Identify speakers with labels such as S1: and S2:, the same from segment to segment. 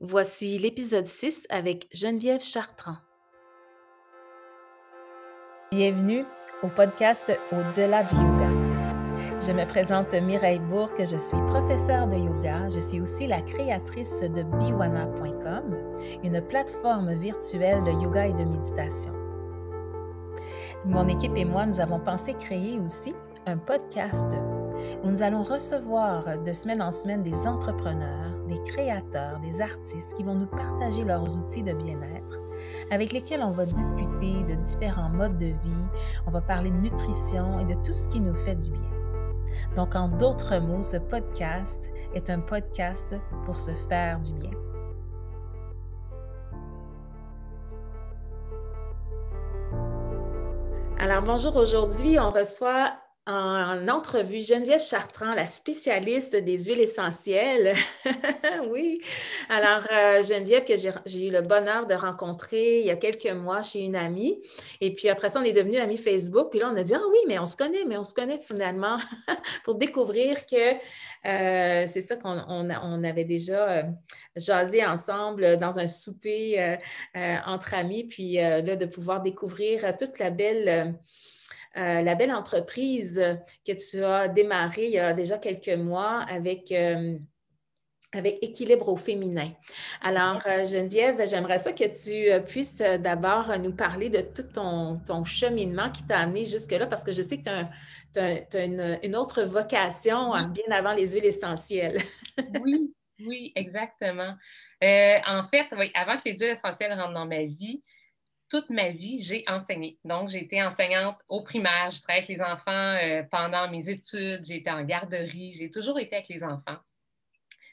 S1: Voici l'épisode 6 avec Geneviève Chartrand. Bienvenue au podcast Au-delà du yoga. Je me présente Mireille Bourque, je suis professeure de yoga. Je suis aussi la créatrice de biwana.com, une plateforme virtuelle de yoga et de méditation. Mon équipe et moi, nous avons pensé créer aussi un podcast où nous allons recevoir de semaine en semaine des entrepreneurs des créateurs, des artistes qui vont nous partager leurs outils de bien-être, avec lesquels on va discuter de différents modes de vie, on va parler de nutrition et de tout ce qui nous fait du bien. Donc, en d'autres mots, ce podcast est un podcast pour se faire du bien. Alors, bonjour, aujourd'hui, on reçoit en entrevue Geneviève Chartrand, la spécialiste des huiles essentielles. oui. Alors, euh, Geneviève, que j'ai eu le bonheur de rencontrer il y a quelques mois chez une amie. Et puis après ça, on est devenus amis Facebook. Puis là, on a dit Ah oui, mais on se connaît, mais on se connaît finalement pour découvrir que euh, c'est ça qu'on on, avait déjà euh, jasé ensemble dans un souper entre amis. Puis là, de pouvoir découvrir toute la belle euh, la belle entreprise que tu as démarrée il y a déjà quelques mois avec euh, avec équilibre au féminin. Alors, euh, Geneviève, j'aimerais ça que tu puisses d'abord nous parler de tout ton, ton cheminement qui t'a amené jusque-là, parce que je sais que tu as, une, autre vocation bien avant les huiles essentielles.
S2: oui, oui, exactement. en fait, avant que les huiles essentielles rentrent dans ma vie, toute ma vie, j'ai enseigné. Donc, j'ai été enseignante au primaire, je travaillais avec les enfants euh, pendant mes études, j'ai été en garderie, j'ai toujours été avec les enfants.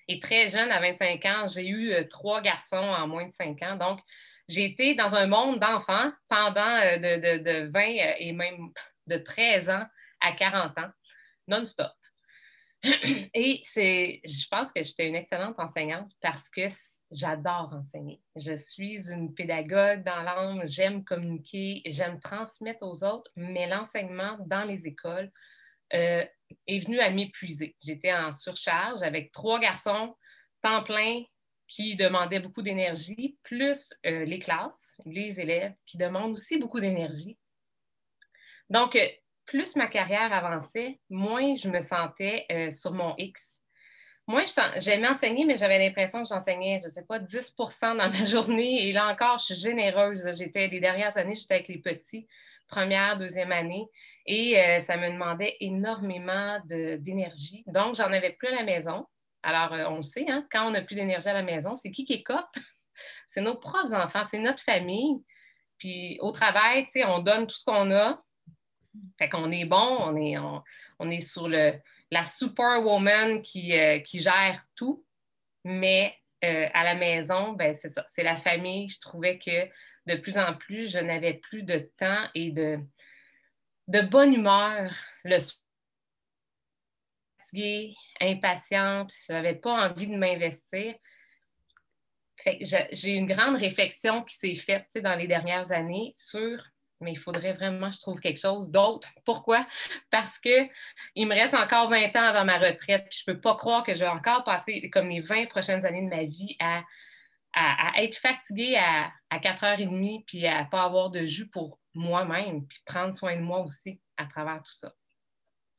S2: Et très jeune, à 25 ans, j'ai eu euh, trois garçons en moins de 5 ans. Donc, j'ai été dans un monde d'enfants pendant euh, de, de, 20 et même de 13 ans à 40 ans, non-stop. Et c'est, je pense que j'étais une excellente enseignante parce que j'adore enseigner. Je suis une pédagogue dans l'âme, j'aime communiquer, j'aime transmettre aux autres, mais l'enseignement dans les écoles euh, est venu à m'épuiser. J'étais en surcharge avec trois garçons, temps plein, qui demandaient beaucoup d'énergie, plus euh, les classes, les élèves, qui demandent aussi beaucoup d'énergie. Donc, euh, plus ma carrière avançait, moins je me sentais sur mon X moi, j'aimais enseigner, mais j'avais l'impression que j'enseignais, je ne sais pas, 10% dans ma journée. Et là encore, je suis généreuse. J'étais, les dernières années, j'étais avec les petits, première, deuxième année. Et euh, ça me demandait énormément d'énergie. Donc, j'en avais plus à la maison. Alors, euh, on le sait, hein, quand on n'a plus d'énergie à la maison, c'est qui qui cop? c'est nos propres enfants, c'est notre famille. Puis au travail, on donne tout ce qu'on a. Fait qu'on est bon, on est, on est sur le, la superwoman qui, euh, qui gère tout, mais euh, à la maison, ben, c'est ça, c'est la famille. Je trouvais que de plus en plus, je n'avais plus de temps et de, de bonne humeur le soir. impatiente, je n'avais pas envie de m'investir. J'ai une grande réflexion qui s'est faite dans les dernières années sur mais il faudrait vraiment que je trouve quelque chose d'autre. Pourquoi? Parce qu'il me reste encore 20 ans avant ma retraite, puis je ne peux pas croire que je vais encore passer comme les 20 prochaines années de ma vie à, être fatiguée à, 4h30, puis à ne pas avoir de jus pour moi-même, puis prendre soin de moi aussi à travers tout ça.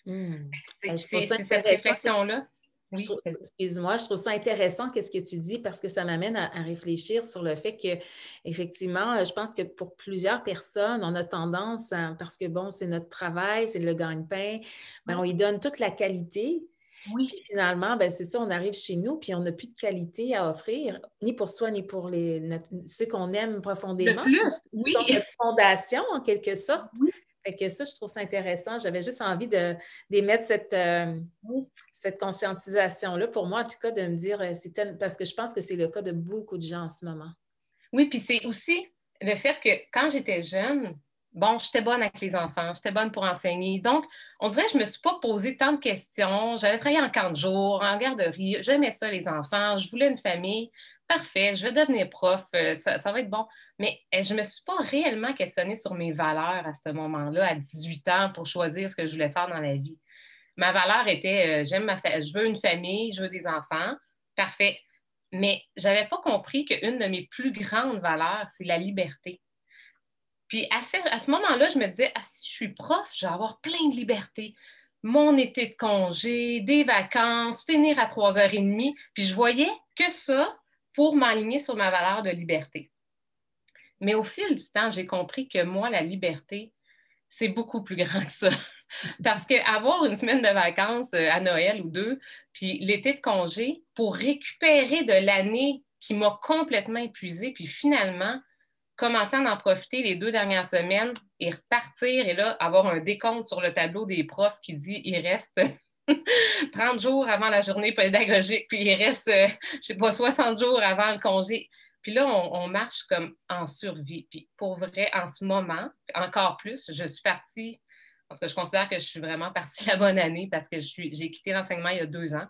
S2: Hmm. C'est cette réflexion-là
S1: Excuse-moi, je trouve ça intéressant qu'est-ce que tu dis parce que ça m'amène à, réfléchir sur le fait que, effectivement, je pense que pour plusieurs personnes, on a tendance, parce que bon, c'est notre travail, c'est le gagne-pain, ben, on y donne toute la qualité. Oui. finalement, ben, c'est ça, on arrive chez nous, puis on n'a plus de qualité à offrir, ni pour soi, ni pour les, ceux qu'on aime profondément.
S2: Le plus, oui.
S1: Notre fondation, en quelque sorte. Oui. Fait que ça, je trouve ça intéressant. J'avais juste envie d'émettre cette, euh, cette conscientisation-là pour moi, en tout cas, de me dire, euh, c'est parce que je pense que c'est le cas de beaucoup de gens en ce moment.
S2: Oui, puis c'est aussi le fait que quand j'étais jeune, bon, j'étais bonne avec les enfants, j'étais bonne pour enseigner. Donc, on dirait que je ne me suis pas posé tant de questions. J'avais travaillé en camp de jour, en garderie, j'aimais ça, les enfants, je voulais une famille. Parfait, je vais devenir prof, euh, ça, va être bon. Mais eh, je ne me suis pas réellement questionnée sur mes valeurs à ce moment-là, à 18 ans, pour choisir ce que je voulais faire dans la vie. Ma valeur était euh, j'aime ma je veux une famille, je veux des enfants. Parfait. Mais je n'avais pas compris qu'une de mes plus grandes valeurs, c'est la liberté. Puis à ce, moment-là, je me disais, ah, si je suis prof, je vais avoir plein de liberté. Mon été de congé, des vacances, finir à 3h30. Puis je voyais que ça pour m'aligner sur ma valeur de liberté. Mais au fil du temps, j'ai compris que moi, la liberté, c'est beaucoup plus grand que ça. Parce qu'avoir une semaine de vacances euh, à Noël ou deux, puis l'été de congé, pour récupérer de l'année qui m'a complètement épuisée, puis finalement, commencer à en profiter les deux dernières semaines et repartir et là, avoir un décompte sur le tableau des profs qui dit il reste 30 jours avant la journée pédagogique, puis il reste, euh, je sais pas, 60 jours avant le congé. Puis là, on, marche comme en survie. Puis pour vrai, en ce moment, encore plus, je suis partie, parce que je considère que je suis vraiment partie la bonne année parce que j'ai quitté l'enseignement il y a deux ans,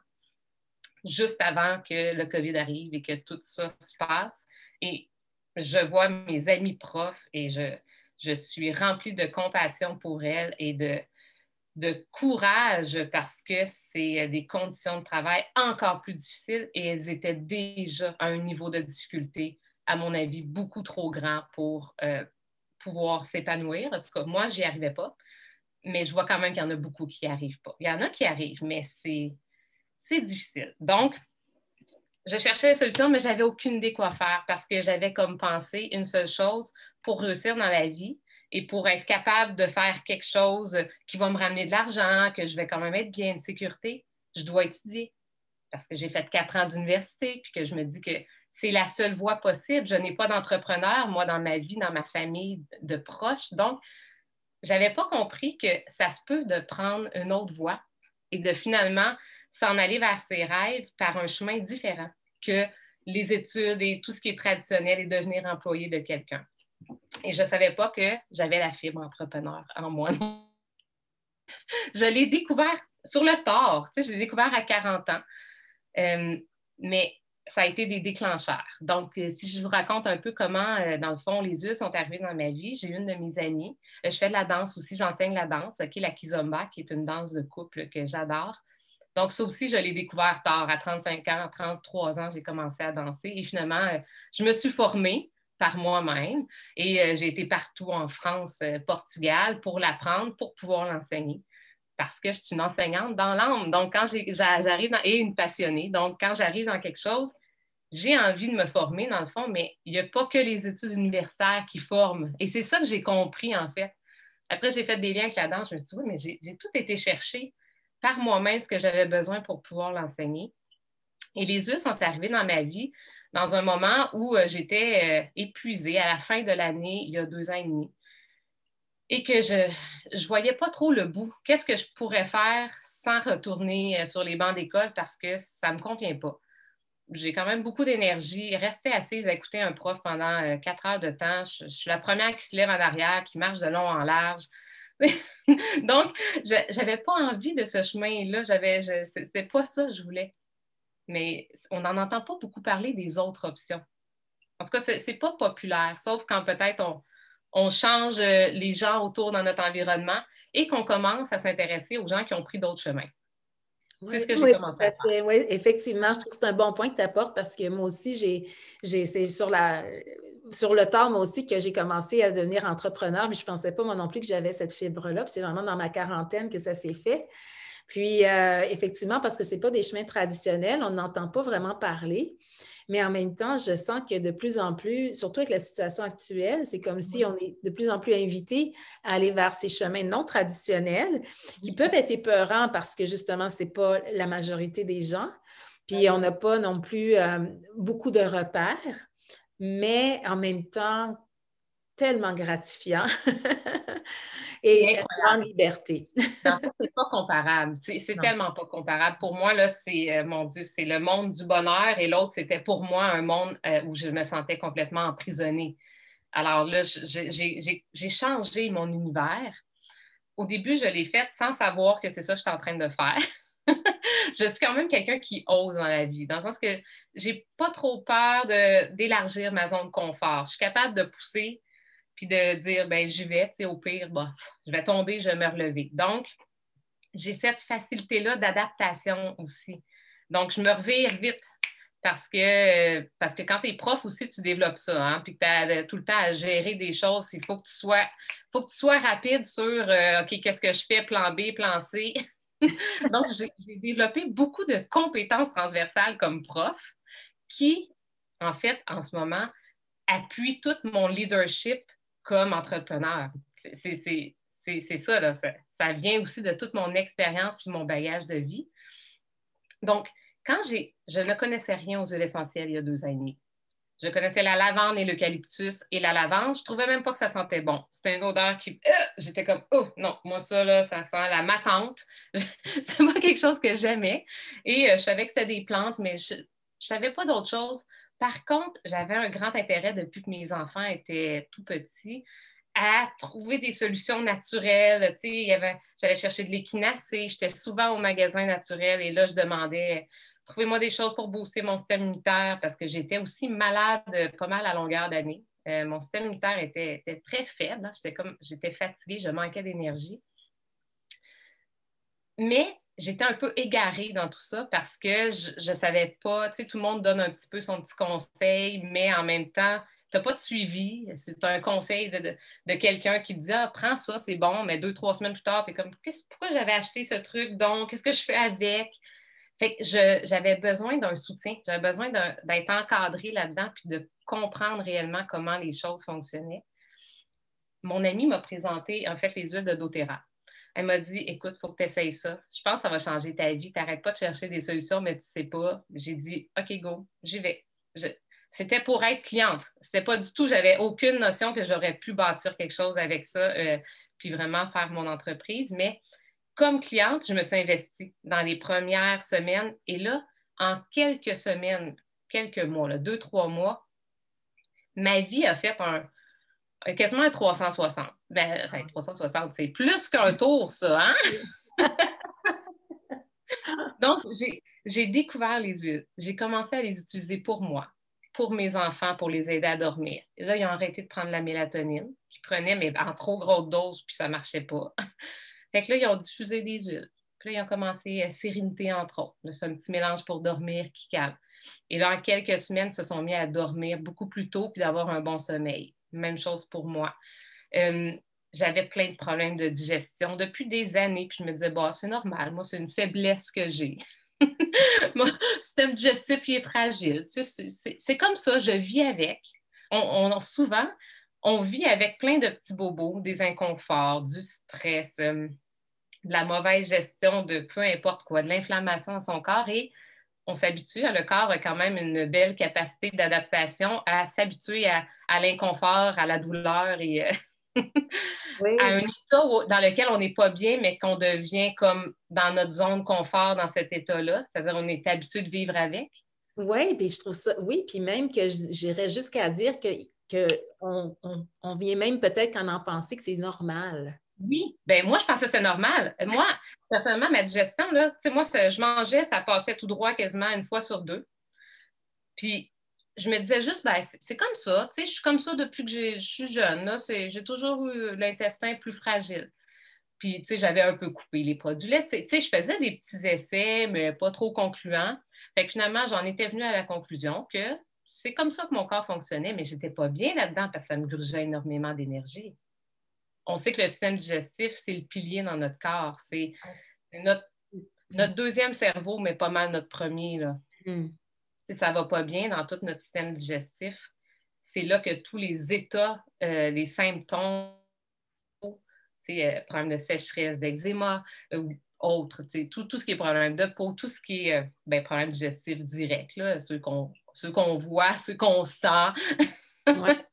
S2: juste avant que le COVID arrive et que tout ça se passe. Et je vois mes amis profs et je, je suis remplie de compassion pour elles et de, de courage parce que c'est des conditions de travail encore plus difficiles et elles étaient déjà à un niveau de difficulté, à mon avis, beaucoup trop grand pour euh, pouvoir s'épanouir. En tout cas, moi, je n'y arrivais pas, mais je vois quand même qu'il y en a beaucoup qui n'y arrivent pas. Il y en a qui arrivent, mais c'est difficile. Donc, je cherchais des solutions, mais je n'avais aucune idée quoi faire parce que j'avais comme pensé une seule chose pour réussir dans la vie, et pour être capable de faire quelque chose qui va me ramener de l'argent, que je vais quand même être bien en sécurité, je dois étudier. Parce que j'ai fait quatre ans d'université, puis que je me dis que c'est la seule voie possible. Je n'ai pas d'entrepreneur, moi, dans ma vie, dans ma famille de proches. Donc, je n'avais pas compris que ça se peut de prendre une autre voie et de finalement s'en aller vers ses rêves par un chemin différent que les études et tout ce qui est traditionnel et devenir employé de quelqu'un. Et je ne savais pas que j'avais la fibre entrepreneur en moi. je l'ai découvert sur le tort. Je l'ai découvert à 40 ans. Euh, mais ça a été des déclencheurs. Donc, euh, si je vous raconte un peu comment, euh, dans le fond, les yeux sont arrivés dans ma vie, j'ai une de mes amies. je fais de la danse aussi, j'enseigne la danse, la kizomba, qui est une danse de couple que j'adore. Donc, ça aussi, je l'ai découvert tard. À 35 ans, à 33 ans, j'ai commencé à danser. Et finalement, je me suis formée par moi-même. Et euh, j'ai été partout en France, euh, Portugal pour l'apprendre, pour pouvoir l'enseigner. Parce que je suis une enseignante dans l'âme. Donc, quand j'arrive dans, et une passionnée. Donc, quand j'arrive dans quelque chose, j'ai envie de me former dans le fond, mais il n'y a pas que les études universitaires qui forment. Et c'est ça que j'ai compris, en fait. Après, j'ai fait des liens avec la danse. Je me suis dit, oui, mais j'ai tout été chercher par moi-même ce que j'avais besoin pour pouvoir l'enseigner. Et les yeux sont arrivés dans ma vie dans un moment où euh, j'étais euh, épuisée à la fin de l'année, il y a deux ans et demi, et que je ne voyais pas trop le bout. Qu'est-ce que je pourrais faire sans retourner euh, sur les bancs d'école parce que ça ne me convient pas? J'ai quand même beaucoup d'énergie. Rester assise à écouter un prof pendant quatre heures de temps, je, suis la première qui se lève en arrière, qui marche de long en large. Donc, je n'avais pas envie de ce chemin-là. Ce n'était pas ça que je voulais mais on n'en entend pas beaucoup parler des autres options. En tout cas, ce n'est pas populaire, sauf quand peut-être on, change euh, les gens autour dans notre environnement et qu'on commence à s'intéresser aux gens qui ont pris d'autres chemins.
S1: C'est ce que j'ai commencé à faire. Oui, effectivement, je trouve que c'est un bon point que tu apportes parce que moi aussi, j'ai, c'est sur, la, sur le temps, moi aussi, que j'ai commencé à devenir entrepreneur, mais je ne pensais pas, moi non plus, que j'avais cette fibre-là. c'est vraiment dans ma quarantaine que ça s'est fait. Puis, euh, effectivement, parce que ce n'est pas des chemins traditionnels, on n'entend pas vraiment parler. Mais en même temps, je sens que de plus en plus, surtout avec la situation actuelle, c'est comme si on est de plus en plus invité à aller vers ces chemins non traditionnels qui peuvent être épeurants parce que justement, ce n'est pas la majorité des gens. Puis on n'a pas non plus euh, beaucoup de repères, mais en même temps, tellement gratifiant. et en liberté.
S2: c'est pas comparable. C'est tellement pas comparable. Pour moi, là, c'est, euh, mon Dieu, c'est le monde du bonheur et l'autre, c'était pour moi un monde euh, où je me sentais complètement emprisonnée. Alors là, j'ai changé mon univers. Au début, je l'ai fait sans savoir que c'est ça que j'étais en train de faire. je suis quand même quelqu'un qui ose dans la vie, dans le sens que j'ai pas trop peur d'élargir ma zone de confort. Je suis capable de pousser puis de dire, ben j'y vais, tu sais, au pire, bah, je vais tomber, je vais me relever. Donc, j'ai cette facilité-là d'adaptation aussi. Donc, je me revire vite parce que, parce que quand tu es prof aussi, tu développes ça, hein, puis que tu as tout le temps à gérer des choses. Il faut que tu sois, faut que tu sois rapide sur euh, OK, qu'est-ce que je fais, plan B, plan C. Donc, j'ai développé beaucoup de compétences transversales comme prof qui, en fait, en ce moment, appuient tout mon leadership comme entrepreneur. C'est ça, là. Ça, vient aussi de toute mon expérience puis mon bagage de vie. Donc, quand j'ai, je ne connaissais rien aux huiles essentielles il y a deux ans. Je connaissais la lavande et l'eucalyptus et la lavande. Je ne trouvais même pas que ça sentait bon. C'était une odeur qui. Euh, j'étais comme, oh non, moi, ça, là, ça sent la matante. c'est pas quelque chose que j'aimais. Et euh, je savais que c'était des plantes, mais je ne savais pas d'autre chose. Par contre, j'avais un grand intérêt depuis que mes enfants étaient tout petits à trouver des solutions naturelles. J'allais chercher de l'équinacée, j'étais souvent au magasin naturel et là, je demandais trouvez-moi des choses pour booster mon système immunitaire parce que j'étais aussi malade pas mal à longueur d'année. Euh, mon système immunitaire était, très faible. Hein. J'étais j'étais fatiguée, je manquais d'énergie. Mais j'étais un peu égarée dans tout ça parce que je ne savais pas, tu sais, tout le monde donne un petit peu son petit conseil, mais en même temps, tu n'as pas de suivi. C'est un conseil de, quelqu'un qui te dit Ah, prends ça, c'est bon, mais deux, trois semaines plus tard, tu es comme Pourquoi j'avais acheté ce truc donc? Qu'est-ce que je fais avec? Fait que j'avais besoin d'un soutien, j'avais besoin d'être encadré là-dedans puis de comprendre réellement comment les choses fonctionnaient. Mon amie m'a présenté en fait les huiles de doTERRA. Elle m'a dit Écoute, il faut que tu essayes ça. Je pense que ça va changer ta vie. Tu n'arrêtes pas de chercher des solutions, mais tu sais pas. J'ai dit OK, go, j'y vais. C'était pour être cliente. C'était pas du tout, j'avais aucune notion que j'aurais pu bâtir quelque chose avec ça, euh, puis vraiment faire mon entreprise. Mais comme cliente, je me suis investie dans les premières semaines. Et là, en quelques semaines, quelques mois, deux, trois mois, ma vie a fait un, quasiment un 360. Ben, 360, c'est plus qu'un tour, ça, hein? Donc, j'ai découvert les huiles. J'ai commencé à les utiliser pour moi, pour mes enfants, pour les aider à dormir. Et là, ils ont arrêté de prendre la mélatonine, qu'ils prenaient, mais en trop grosse dose, puis ça ne marchait pas. Fait que là, ils ont diffusé des huiles. Puis là, ils ont commencé à Sérénité, entre autres. C'est un petit mélange pour dormir qui calme. Et là, en quelques semaines, ils se sont mis à dormir beaucoup plus tôt puis d'avoir un bon sommeil. Même chose pour moi. Euh, j'avais plein de problèmes de digestion depuis des années, puis je me disais, bon, c'est normal, moi, c'est une faiblesse que j'ai. Mon système digestif, il est fragile. c'est comme ça, je vis avec. On, souvent, on vit avec plein de petits bobos, des inconforts, du stress, euh, de la mauvaise gestion de peu importe quoi, de l'inflammation dans son corps et on s'habitue, le corps a quand même une belle capacité d'adaptation à s'habituer à, l'inconfort, à la douleur et euh, à un état dans lequel on n'est pas bien, mais qu'on devient comme dans notre zone confort dans cet état-là, c'est-à-dire on est habitué de vivre avec.
S1: Oui, puis je trouve ça, oui, puis même que j'irais jusqu'à dire que, que on, on vient même peut-être qu'en en penser que c'est normal.
S2: Oui, ben moi, je pensais que c'était normal. Moi, personnellement, ma digestion, là, moi, je mangeais, ça passait tout droit quasiment une fois sur deux. Puis, je me disais juste, ben, c'est comme ça. Je suis comme ça depuis que je suis jeune. J'ai toujours eu l'intestin plus fragile. Puis, tu sais, j'avais un peu coupé les produits laitiers. Tu sais, je faisais des petits essais, mais pas trop concluants. Fait que finalement, j'en étais venue à la conclusion que c'est comme ça que mon corps fonctionnait, mais je n'étais pas bien là-dedans parce que ça me grugeait énormément d'énergie on sait que le système digestif, c'est le pilier dans notre corps. C'est notre, deuxième cerveau, mais pas mal notre premier. Là. Hmm. Si ça ne va pas bien dans tout notre système digestif, c'est là que tous les états, euh, les symptômes, euh, problème de sécheresse, d'eczéma euh, ou autres, tout, tout, ce qui est problème de peau, tout ce qui est ben, problème digestif direct, là, ceux qu'on voit, ceux qu'on sent.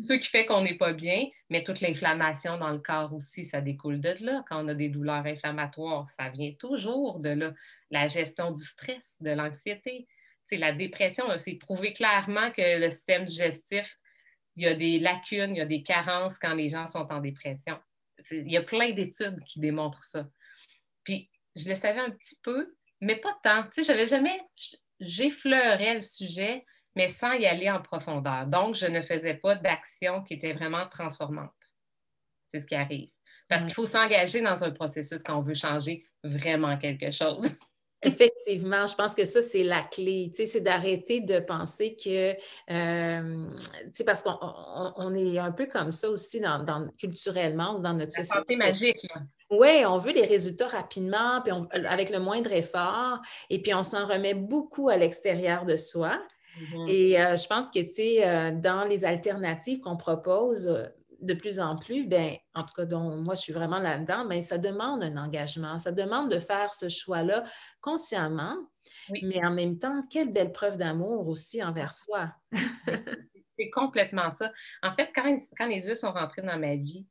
S2: Ce qui fait qu'on n'est pas bien, mais toute l'inflammation dans le corps aussi, ça découle de là. Quand on a des douleurs inflammatoires, ça vient toujours de là. La gestion du stress, de l'anxiété. C'est la dépression, c'est prouvé clairement que le système digestif, il y a des lacunes, il y a des carences quand les gens sont en dépression. Il y a plein d'études qui démontrent ça. Puis, je le savais un petit peu, mais pas tant. Tu sais, j'avais jamais, j'effleurais le sujet, mais sans y aller en profondeur. Donc, je ne faisais pas d'action qui était vraiment transformante. C'est ce qui arrive. Parce qu'il faut s'engager dans un processus quand on veut changer vraiment quelque chose.
S1: Effectivement, je pense que ça, c'est la clé. c'est d'arrêter de penser que, euh, parce qu'on est un peu comme ça aussi dans, culturellement ou dans notre
S2: la société. magique.
S1: Oui, on veut des résultats rapidement, puis avec le moindre effort, et puis on s'en remet beaucoup à l'extérieur de soi. Mm-hmm. Et euh, je pense que, tu sais, euh, dans les alternatives qu'on propose, de plus en plus, ben, en tout cas, dont moi, je suis vraiment là-dedans, mais ça demande un engagement. Ça demande de faire ce choix-là consciemment, mais en même temps, quelle belle preuve d'amour aussi envers soi.
S2: c'est complètement ça. En fait, quand, quand les yeux sont rentrés dans ma vie,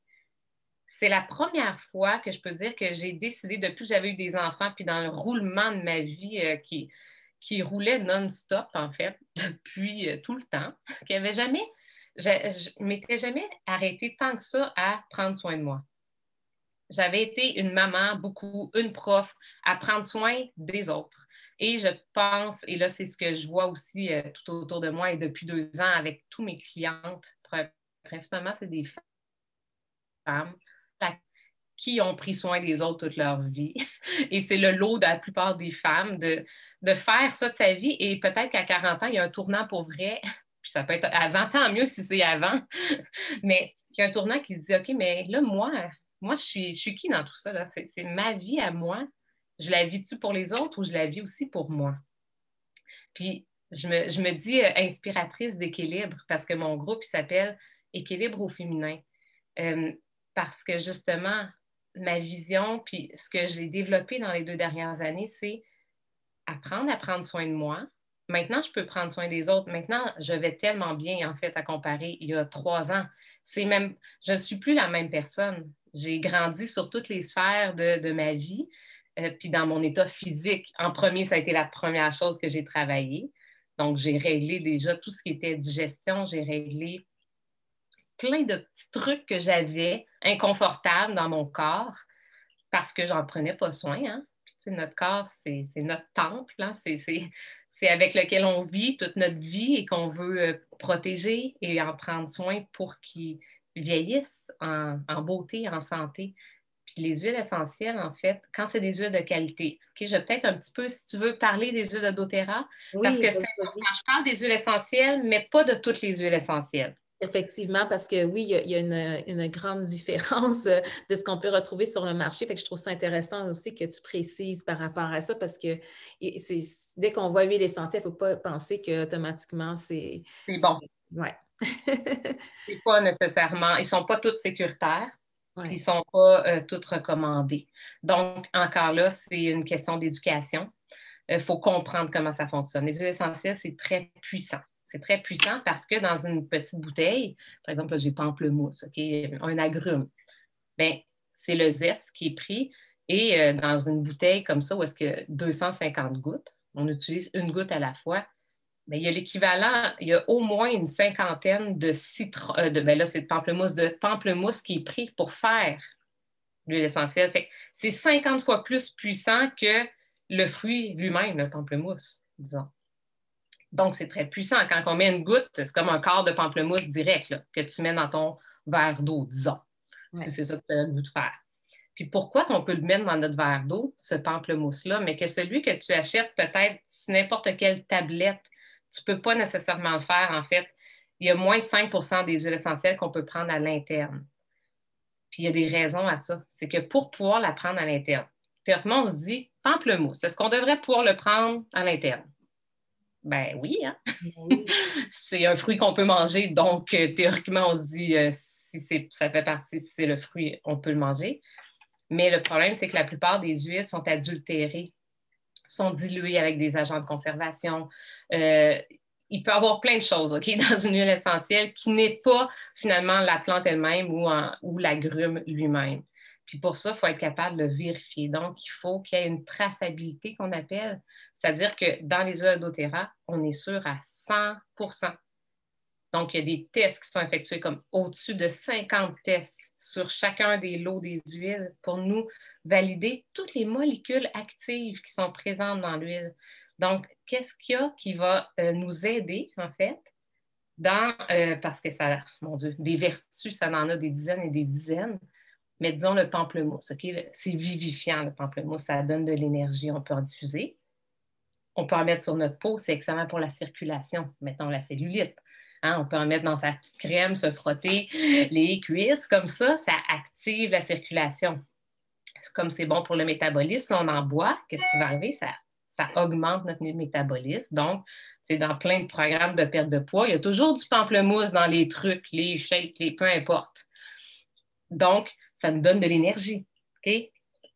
S2: c'est la première fois que je peux dire que j'ai décidé, depuis que j'avais eu des enfants, puis dans le roulement de ma vie euh, qui, qui roulait non-stop, en fait, depuis euh, tout le temps, qu'il n'y avait jamais je ne m'étais jamais arrêtée tant que ça à prendre soin de moi. J'avais été une maman, beaucoup, une prof, à prendre soin des autres. Et je pense, et là, c'est ce que je vois aussi euh, tout autour de moi et depuis deux ans avec tous mes clientes, principalement, c'est des femmes qui ont pris soin des autres toute leur vie. Et c'est le lot de la plupart des femmes de, de faire ça de sa vie. Et peut-être qu'à 40 ans, il y a un tournant pour vrai ça peut être avant, tant mieux si c'est avant. mais il y a un tournant qui se dit OK, mais là, moi, moi, je suis, je suis qui dans tout ça? C'est ma vie à moi. Je la vis-tu pour les autres ou je la vis aussi pour moi? Puis je me, dis euh, inspiratrice d'équilibre parce que mon groupe s'appelle Équilibre au féminin. Euh, parce que justement, ma vision, puis ce que j'ai développé dans les deux dernières années, c'est apprendre à prendre soin de moi, Maintenant, je peux prendre soin des autres. Maintenant, je vais tellement bien, en fait, à comparer il y a trois ans. C'est même, je ne suis plus la même personne. J'ai grandi sur toutes les sphères de, ma vie, euh, puis dans mon état physique. En premier, ça a été la première chose que j'ai travaillé. Donc, j'ai réglé déjà tout ce qui était digestion. J'ai réglé plein de petits trucs que j'avais inconfortables dans mon corps parce que j'en prenais pas soin. Hein? notre corps, c'est notre temple. Hein? C'est c'est avec lequel on vit toute notre vie et qu'on veut euh, protéger et en prendre soin pour qu'ils vieillissent en, beauté, en santé. Puis les huiles essentielles, en fait, quand c'est des huiles de qualité, OK, je vais peut-être un petit peu, si tu veux, parler des huiles de doTERRA, parce que c'est Je parle des huiles essentielles, mais pas de toutes les huiles essentielles.
S1: Effectivement, parce que oui, il y a, une, grande différence euh, de ce qu'on peut retrouver sur le marché. Fait que je trouve ça intéressant aussi que tu précises par rapport à ça, parce que dès qu'on voit huile essentielle, il ne faut pas penser qu'automatiquement c'est.
S2: C'est bon.
S1: Oui.
S2: c'est pas nécessairement. Ils ne sont pas tous sécuritaires. Ils ne sont pas euh, tous recommandés. Donc, encore là, c'est une question d'éducation. Il euh, faut comprendre comment ça fonctionne. Les huiles essentielles, c'est très puissant. C'est très puissant parce que dans une petite bouteille, par exemple, j'ai pamplemousse, un agrume, ben, c'est le zeste qui est pris et euh, dans une bouteille comme ça, où est-ce que 250 gouttes, on utilise une goutte à la fois, ben, il y a l'équivalent, il y a au moins une cinquantaine de citron, euh, de, ben là, c'est de pamplemousse, de pamplemousse qui est pris pour faire l'huile essentielle. c'est 50 fois plus puissant que le fruit lui-même, le pamplemousse, disons. Donc, c'est très puissant. Quand on met une goutte, c'est comme un quart de pamplemousse direct que tu mets dans ton verre d'eau, disons, si c'est ça que tu as le goût de faire. Puis pourquoi on peut le mettre dans notre verre d'eau, ce pamplemousse-là, mais que celui que tu achètes peut-être sur n'importe quelle tablette, tu ne peux pas nécessairement le faire, en fait. Il y a moins de 5% des huiles essentielles qu'on peut prendre à l'interne. Puis il y a des raisons à ça. C'est que pour pouvoir la prendre à l'interne, théoriquement, on se dit pamplemousse, est-ce qu'on devrait pouvoir le prendre à l'interne? Ben oui, hein? Ben c'est un fruit qu'on peut manger, donc euh, théoriquement, on se dit euh, si ça fait partie, si c'est le fruit, on peut le manger. Mais le problème, c'est que la plupart des huiles sont adultérées, sont diluées avec des agents de conservation. Euh, il peut y avoir plein de choses OK, dans une huile essentielle qui n'est pas finalement la plante elle-même ou, ou l'agrume lui-même. Puis pour ça, il faut être capable de le vérifier. Donc, il faut qu'il y ait une traçabilité qu'on appelle. C'est-à-dire que dans les huiles d'Otera, on est sûr à 100% Donc, il y a des tests qui sont effectués comme au-dessus de 50 tests sur chacun des lots des huiles pour nous valider toutes les molécules actives qui sont présentes dans l'huile. Donc, qu'est-ce qu'il y a qui va euh, nous aider, en fait, dans, euh, parce que ça, mon Dieu, des vertus, ça en a des dizaines et des dizaines, mais disons le pamplemousse? C'est vivifiant, le pamplemousse, ça donne de l'énergie, on peut en diffuser. on peut en mettre sur notre peau, c'est excellent pour la circulation. Mettons la cellulite. Hein, on peut en mettre dans sa petite crème, se frotter les cuisses. Comme ça, ça active la circulation. Comme c'est bon pour le métabolisme, on en boit, qu'est-ce qui va arriver? Ça, ça augmente notre métabolisme. Donc, c'est dans plein de programmes de perte de poids. Il y a toujours du pamplemousse dans les trucs, les shakes, les peu importe. Donc, ça nous donne de l'énergie.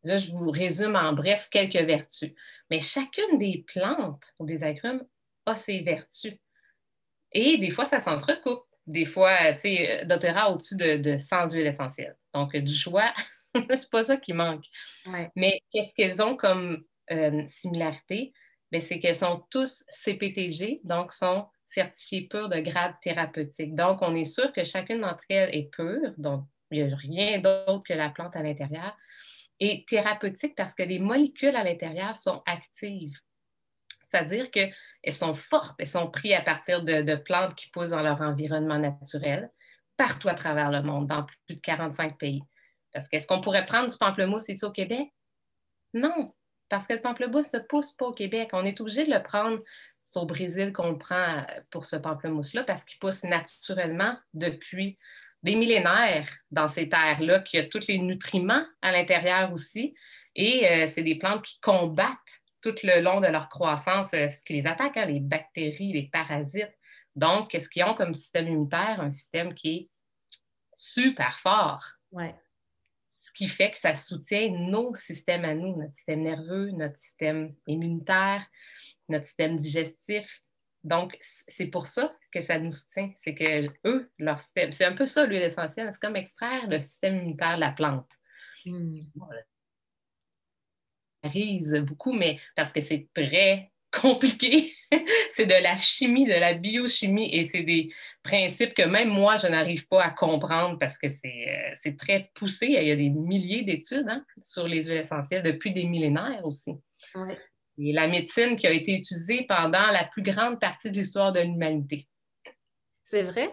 S2: Là, je vous résume en bref quelques vertus. Mais chacune des plantes ou des agrumes a ses vertus. Et des fois, ça s'entrecoupe. Des fois, tu sais, doTERRA au-dessus de, de 100 huiles essentielles. Donc, du choix, c'est pas ça qui manque. Mais qu'est-ce qu'elles ont comme euh, similarité? Ben, c'est qu'elles sont tous CPTG, donc sont certifiées pures de grade thérapeutique. Donc, on est sûr que chacune d'entre elles est pure, donc il n'y a rien d'autre que la plante à l'intérieur, et thérapeutique parce que les molécules à l'intérieur sont actives. C'est-à-dire qu'elles sont fortes, elles sont prises à partir de, plantes qui poussent dans leur environnement naturel, partout à travers le monde, dans plus de 45 pays. Parce qu'est-ce qu'on pourrait prendre du pamplemousse ici au Québec? Non, parce que le pamplemousse ne pousse pas au Québec. On est obligé de le prendre. C'est au Brésil qu'on le prend pour ce pamplemousse-là parce qu'il pousse naturellement depuis des millénaires dans ces terres-là, qui a tous les nutriments à l'intérieur aussi. Et euh, c'est des plantes qui combattent tout le long de leur croissance euh, ce qui les attaque, hein, les bactéries, les parasites. Donc, qu'est-ce qu'ils ont comme système immunitaire? Un système qui est super fort.
S1: Ouais.
S2: Ce qui fait que ça soutient nos systèmes à nous, notre système nerveux, notre système immunitaire, notre système digestif, donc, c'est pour ça que ça nous soutient. C'est que eux, leur système, c'est un peu ça l'huile essentielle, c'est comme extraire le système immunitaire de la plante. Ça risque beaucoup, mais parce que c'est très compliqué. c'est de la chimie, de la biochimie, et c'est des principes que même moi, je n'arrive pas à comprendre parce que c'est euh, très poussé. Il y a des milliers d'études hein, sur les huiles essentielles depuis des millénaires aussi. Et la médecine qui a été utilisée pendant la plus grande partie de l'histoire de l'humanité.
S1: C'est vrai?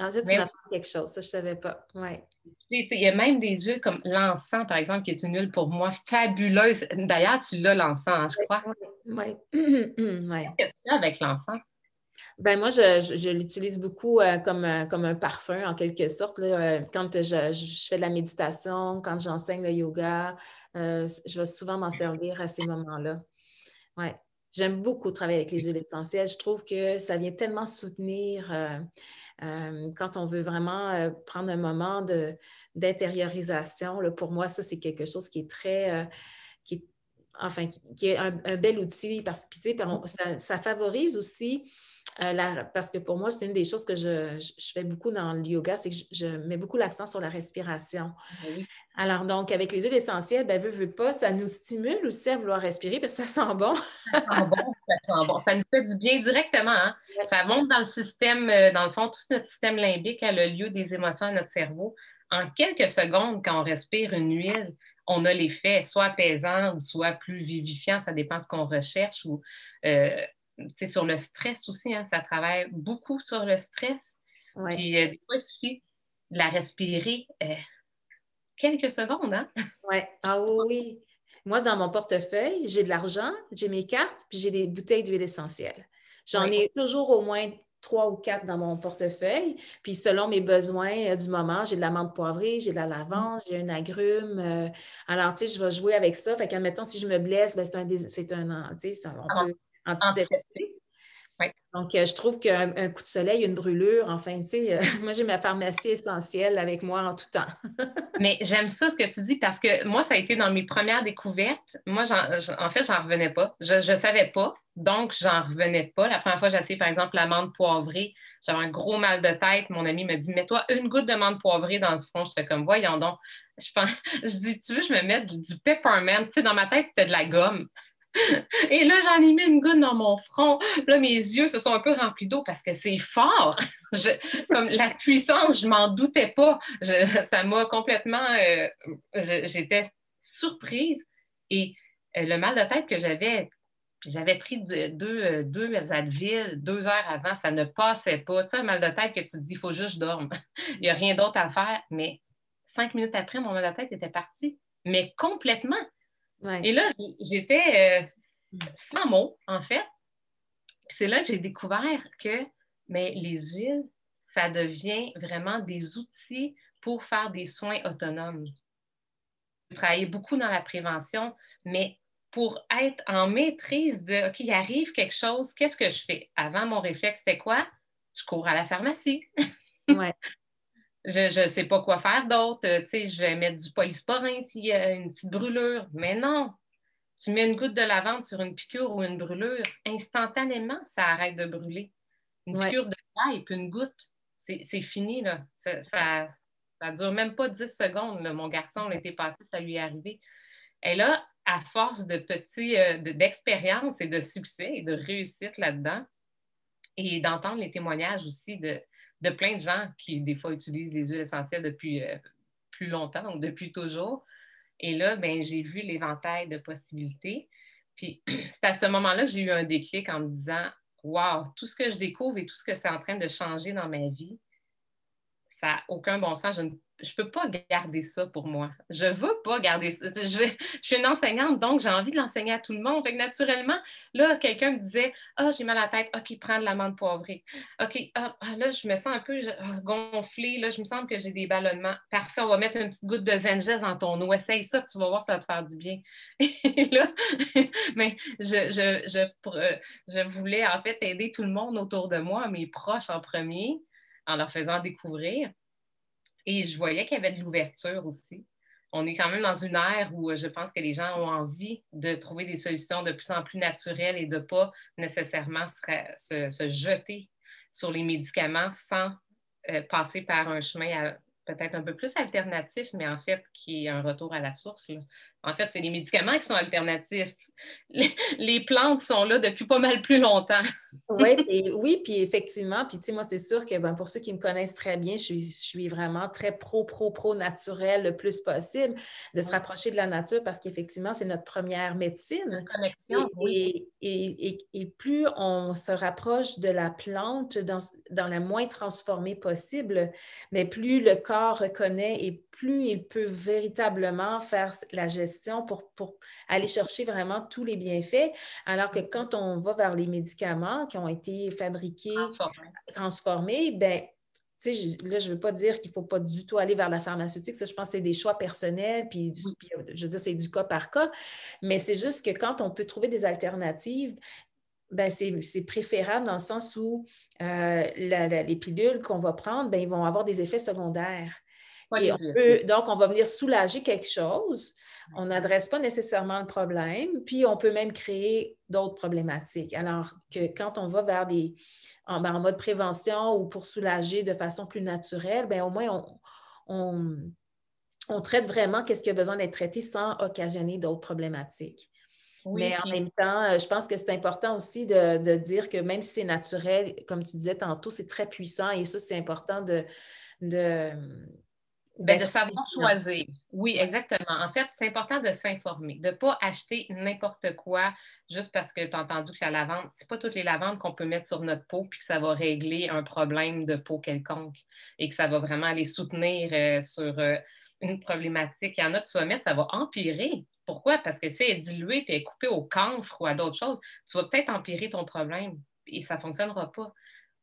S1: En fait, tu m'apprends quelque chose, ça, je ne savais pas. Ouais.
S2: Il y a même des huiles comme l'encens, par exemple, qui est une huile pour moi fabuleuse. D'ailleurs, tu l'as, l'encens, hein, je crois.
S1: Oui.
S2: Qu'est-ce que tu fais avec l'encens?
S1: Ben moi, je, l'utilise beaucoup euh, comme, euh, comme un parfum, en quelque sorte. Euh, quand je, fais de la méditation, quand j'enseigne le yoga, je vais souvent m'en servir à ces moments-là. Oui. J'aime beaucoup travailler avec les huiles essentielles. Je trouve que ça vient tellement soutenir euh, euh, quand on veut vraiment euh, prendre un moment d'intériorisation. Pour moi, ça, c'est quelque chose qui est très, qui enfin, qui, est un, bel outil parce que ça, ça, favorise aussi euh, parce que pour moi, c'est une des choses que je, fais beaucoup dans le yoga, c'est que je, mets beaucoup l'accent sur la respiration. Ben Alors, donc, avec les huiles essentielles, ben, veut, veut pas, ça nous stimule aussi à vouloir respirer parce que ça sent bon.
S2: ça sent bon, ça sent bon. Ça nous fait du bien directement. Hein. Ça monte dans le système, euh, dans le fond, tout notre système limbique a le lieu des émotions à notre cerveau. En quelques secondes, quand on respire une huile, on a l'effet soit apaisant ou soit plus vivifiant, ça dépend de ce qu'on recherche. Ou, euh, sur le stress aussi, hein, ça travaille beaucoup sur le stress. Puis euh, des fois, il suffit de la respirer euh, quelques secondes. Hein?
S1: Ouais. Ah oui, Moi, dans mon portefeuille, j'ai de l'argent, j'ai mes cartes, puis j'ai des bouteilles d'huile essentielle. J'en ai toujours au moins trois ou quatre dans mon portefeuille. Puis selon mes besoins euh, du moment, j'ai de la menthe poivrée, j'ai de la lavande, j'ai un agrume. alors, tu sais, je vais jouer avec ça. Fait qu'admettons, si je me blesse, ben, c'est un, c'est un, on ah. peut antiseptique. Donc, euh, je trouve qu'un coup de soleil, une brûlure, enfin, tu sais, euh, moi, j'ai ma pharmacie essentielle avec moi en tout temps.
S2: Mais j'aime ça, ce que tu dis, parce que moi, ça a été dans mes premières découvertes. Moi, en, fait, j'en revenais pas. Je ne savais pas, donc j'en revenais pas. La première fois, j'ai essayé, par exemple, la menthe poivrée. J'avais un gros mal de tête. Mon ami me dit, mets-toi une goutte de menthe poivrée dans le front. J'étais comme, voyons donc. Je, pense, je dis, tu veux, je me mette du peppermint? Tu sais, dans ma tête, c'était de la gomme. Et là, j'en ai mis une goutte dans mon front. Là, mes yeux se sont un peu remplis d'eau parce que c'est fort. comme la puissance, je m'en doutais pas. ça m'a complètement. Euh, j'étais surprise. Et euh, le mal de tête que j'avais, j'avais pris deux, euh, deux Advil deux heures avant, ça ne passait pas. Tu sais, un mal de tête que tu te dis, il faut juste que je dorme. il n'y a rien d'autre à faire. Mais cinq minutes après, mon mal de tête était parti. Mais complètement. Et là, j'étais. mm. sans mots, en fait. c'est là que j'ai découvert que mais les huiles, ça devient vraiment des outils pour faire des soins autonomes. Je travaille beaucoup dans la prévention, mais pour être en maîtrise de OK, il arrive quelque chose, qu'est-ce que je fais? Avant, mon réflexe, c'était quoi? Je cours à la pharmacie.
S1: Ouais.
S2: je ne sais pas quoi faire d'autre. Tu sais, je vais mettre du polysporin s'il y a une petite brûlure. Mais non! Tu mets une goutte de lavande sur une piqûre ou une brûlure, instantanément, ça arrête de brûler. Une piqûre de et puis une goutte, c'est fini. Là. Ça, ça, dure même pas 10 secondes. Mon garçon, l'été passé, ça lui est arrivé. Et là, à force de petits, euh, d'expérience et de succès et de réussite là-dedans, et d'entendre les témoignages aussi de, de, plein de gens qui, des fois, utilisent les huiles essentielles depuis euh, plus longtemps ou depuis toujours. Et là, ben, j'ai vu l'éventail de possibilités. Puis c'est à ce moment-là que j'ai eu un déclic en me disant Wow, tout ce que je découvre et tout ce que c'est en train de changer dans ma vie, ça n'a aucun bon sens. Je ne peux pas garder ça pour moi. Je ne veux pas garder ça. Je, suis une enseignante, donc j'ai envie de l'enseigner à tout le monde. Naturellement, là, quelqu'un me disait Ah, j'ai mal à la tête. OK, prends de l'amande poivrée. OK, ah, ah, là, je me sens un peu ah, gonflée. Là, je me sens que j'ai des ballonnements. Parfait, on va mettre une petite goutte de Zengez dans ton eau. Essaye ça, tu vas voir, ça va te faire du bien. Et là, mais euh, je voulais en fait aider tout le monde autour de moi, mes proches en premier, en leur faisant découvrir. Et je voyais qu'il y avait de l'ouverture aussi. On est quand même dans une ère où euh, je pense que les gens ont envie de trouver des solutions de plus en plus naturelles et de ne pas nécessairement se, jeter sur les médicaments sans euh, passer par un chemin peut-être un peu plus alternatif, mais en fait qui est un retour à la source. En fait, c'est les médicaments qui sont alternatifs. Les, plantes sont là depuis pas mal plus longtemps.
S1: oui, oui, puis effectivement, puis tu sais, moi, c'est sûr que ben, pour ceux qui me connaissent très bien, je suis, vraiment très pro, pro, pro naturel le plus possible, de se rapprocher de la nature parce qu'effectivement, c'est notre première médecine.
S2: Connexion,
S1: et, et, et, plus on se rapproche de la plante dans, dans la moins transformée possible, mais plus le corps reconnaît et plus il peut véritablement faire la gestion pour, pour, aller chercher vraiment tous les bienfaits. Alors que quand on va vers les médicaments qui ont été fabriqués, transformés, ben, là, je ne veux pas dire qu'il ne faut pas du tout aller vers la pharmaceutique. Ça, je pense que c'est des choix personnels, puis, je veux dire, c'est du cas par cas. Mais c'est juste que quand on peut trouver des alternatives, ben c'est préférable dans le sens où euh, les pilules qu'on va prendre, ben, ils vont avoir des effets secondaires donc, on va venir soulager quelque chose. On n'adresse pas nécessairement le problème, puis on peut même créer d'autres problématiques. Alors que quand on va vers des en, ben, mode prévention ou pour soulager de façon plus naturelle, bien, au moins on, on, traite vraiment qu'est-ce qui a besoin d'être traité sans occasionner d'autres problématiques. Mais en même temps, euh, je pense que c'est important aussi de, de, dire que même si c'est naturel, comme tu disais tantôt, c'est très puissant et ça, c'est important de, de,
S2: ben, de savoir choisir. Oui, exactement. En fait, c'est important de s'informer, de ne pas acheter n'importe quoi juste parce que tu as entendu que la lavande, ce n'est pas toutes les lavandes qu'on peut mettre sur notre peau puis que ça va régler un problème de peau quelconque et que ça va vraiment les soutenir euh, sur euh, une problématique. Il y en a que tu vas mettre, ça va empirer. Pourquoi? Parce que si elle est diluée et est coupée au camphre ou à d'autres choses, tu vas peut-être empirer ton problème et ça ne fonctionnera pas.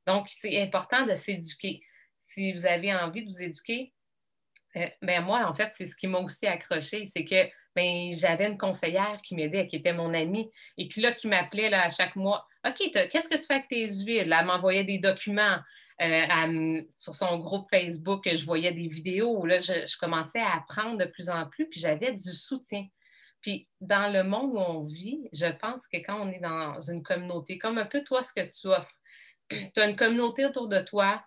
S2: Donc, c'est important de s'éduquer. Si vous avez envie de vous éduquer, euh, ben moi, en fait, c'est ce qui m'a aussi accroché, c'est que ben, j'avais une conseillère qui m'aidait, qui était mon amie, et puis là, qui m'appelait à chaque mois. OK, qu'est-ce que tu fais avec tes huiles? Elle m'envoyait des documents euh, sur son groupe Facebook, je voyais des vidéos. Là, je, commençais à apprendre de plus en plus, puis j'avais du soutien. Puis dans le monde où on vit, je pense que quand on est dans une communauté, comme un peu toi, ce que tu offres, tu as une communauté autour de toi,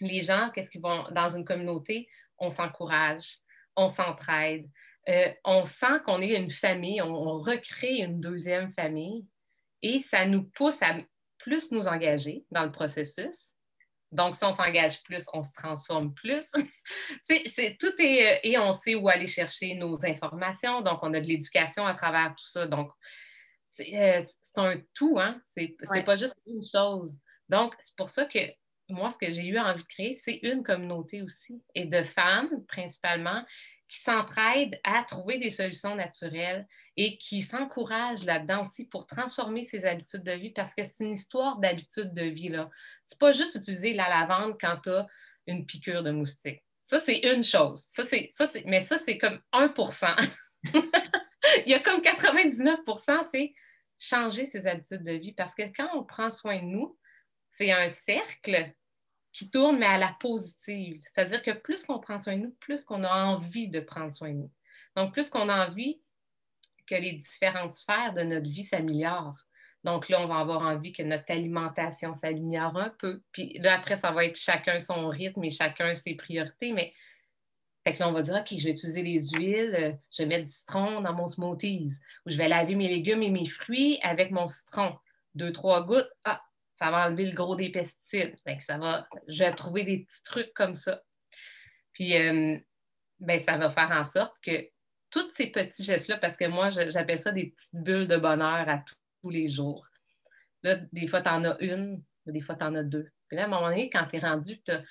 S2: les gens, qu'est-ce qu'ils vont dans une communauté, on s'encourage, on s'entraide, euh, on sent qu'on est une famille, on, recrée une deuxième famille et ça nous pousse à plus nous engager dans le processus. Donc, si on s'engage plus, on se transforme plus. tout est, euh, et on sait où aller chercher nos informations. Donc, on a de l'éducation à travers tout ça. Donc, c'est, euh, un tout, hein? C'est, pas juste une chose. Donc, c'est pour ça que moi, ce que j'ai eu envie de créer, c'est une communauté aussi, et de femmes principalement, qui s'entraident à trouver des solutions naturelles et qui s'encouragent là-dedans aussi pour transformer ses habitudes de vie parce que c'est une histoire d'habitude de vie. Ce n'est pas juste utiliser la lavande quand tu as une piqûre de moustique. Ça, c'est une chose. Ça, c'est, ça, c'est, mais ça, c'est comme 1% Il y a comme 99% c'est changer ses habitudes de vie parce que quand on prend soin de nous, c'est un cercle qui tourne, mais à la positive. C'est-à-dire que plus qu'on prend soin de nous, plus qu'on a envie de prendre soin de nous. Donc, plus qu'on a envie que les différentes sphères de notre vie s'améliorent. Donc là, on va avoir envie que notre alimentation s'améliore un peu. Puis là, après, ça va être chacun son rythme et chacun ses priorités. Mais que là, on va dire, OK, je vais utiliser les huiles, je vais mettre du citron dans mon smoothies, ou je vais laver mes légumes et mes fruits avec mon citron. Deux, trois gouttes, ah, ça va enlever le gros des pesticides. Ça va, je vais trouver des petits trucs comme ça. Puis, euh, ben, ça va faire en sorte que tous ces petits gestes-là, parce que moi, j'appelle ça des petites bulles de bonheur à tous les jours. Là, des fois, tu en as une, des fois, tu en as deux. Puis là, à un moment donné, quand tu es rendu, tu as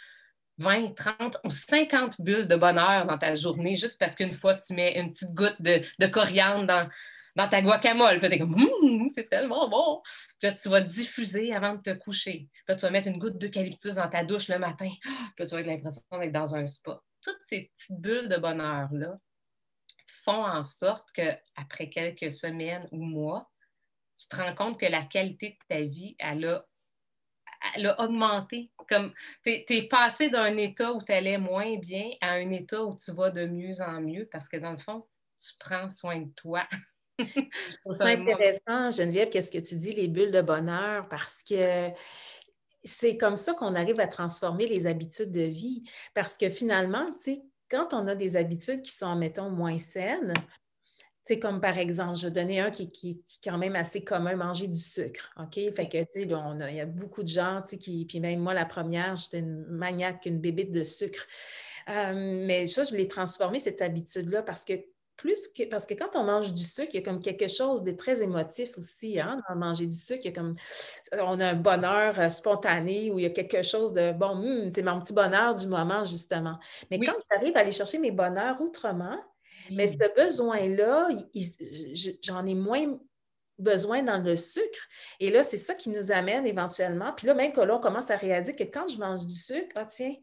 S2: 20, 30 ou 50 bulles de bonheur dans ta journée, juste parce qu'une fois, tu mets une petite goutte de, coriandre dans, dans ta guacamole. Puis tu es comme, hum, c'est tellement bon. Puis là, tu vas diffuser avant de te coucher. Puis là, tu vas mettre une goutte d'eucalyptus dans ta douche le matin. Puis là, tu vas avoir l'impression d'être dans un spa. Toutes ces petites bulles de bonheur-là font en sorte qu'après quelques semaines ou mois, tu te rends compte que la qualité de ta vie, elle a, elle a augmenté. Comme tu es, passé d'un état où tu allais moins bien à un état où tu vas de mieux en mieux parce que dans le fond, tu prends soin de toi.
S1: Je trouve ça intéressant, Geneviève, qu'est-ce que tu dis, les bulles de bonheur, parce que c'est comme ça qu'on arrive à transformer les habitudes de vie. Parce que finalement, tu sais, quand on a des habitudes qui sont, mettons, moins saines, c'est comme par exemple, je donner un qui, est quand même assez commun, manger du sucre. OK? Fait que, tu sais, il y a beaucoup de gens, tu sais, qui, puis même moi, la première, j'étais une maniaque, une bébite de sucre. Euh, mais ça, je l'ai transformé, cette habitude-là, parce que plus que, parce que quand on mange du sucre, il y a comme quelque chose de très émotif aussi, hein, dans manger du sucre. Il y a comme, on a un bonheur euh, spontané où il y a quelque chose de, bon, hmm, c'est mon petit bonheur du moment, justement. Mais quand j'arrive à aller chercher mes bonheurs autrement, mais ce besoin-là, j'en ai moins besoin dans le sucre. Et là, c'est ça qui nous amène éventuellement. Puis là, même que là, on commence à réaliser que quand je mange du sucre, ah tiens,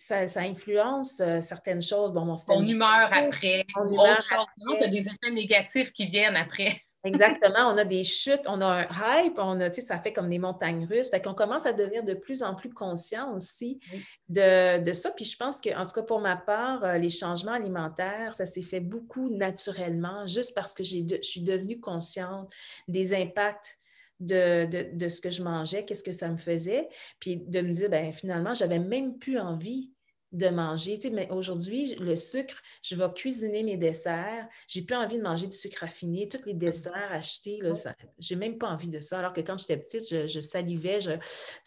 S1: ça, influence euh, certaines choses.
S2: Bon, mon humeur après. Mon humeur Tu as des effets négatifs qui viennent après.
S1: Exactement. On a des chutes, on a un hype, on a, ça fait comme des montagnes russes. Fait qu'on commence à devenir de plus en plus conscient aussi de, ça. Puis je pense que, en tout cas, pour ma part, euh, les changements alimentaires, ça s'est fait beaucoup naturellement, juste parce que je suis devenue consciente des impacts de, de, ce que je mangeais, qu'est-ce que ça me faisait, puis de me dire, ben finalement, j'avais même plus envie de manger. mais aujourd'hui, le sucre, je vais cuisiner mes desserts. J'ai plus envie de manger du sucre raffiné. Tous les desserts achetés, là, j'ai même pas envie de ça. Alors que quand j'étais petite, je, salivais, je,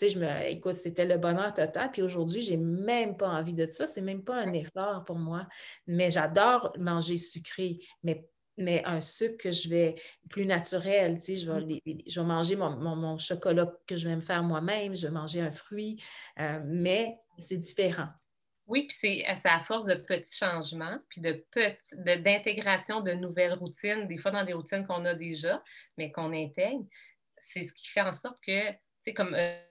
S1: je me, écoute, c'était le bonheur total. Puis aujourd'hui, j'ai même pas envie de ça. C'est même pas un effort pour moi. Mais j'adore manger sucré, mais mais un sucre que je vais plus naturel, tu sais, je vais, je vais manger mon, chocolat que je vais me faire moi-même, je vais manger un fruit, euh, mais c'est différent.
S2: Oui, puis c'est à force de petits changements, puis de d'intégration de, nouvelles routines, des fois dans des routines qu'on a déjà, mais qu'on intègre. C'est ce qui fait en sorte que, c'est comme euh,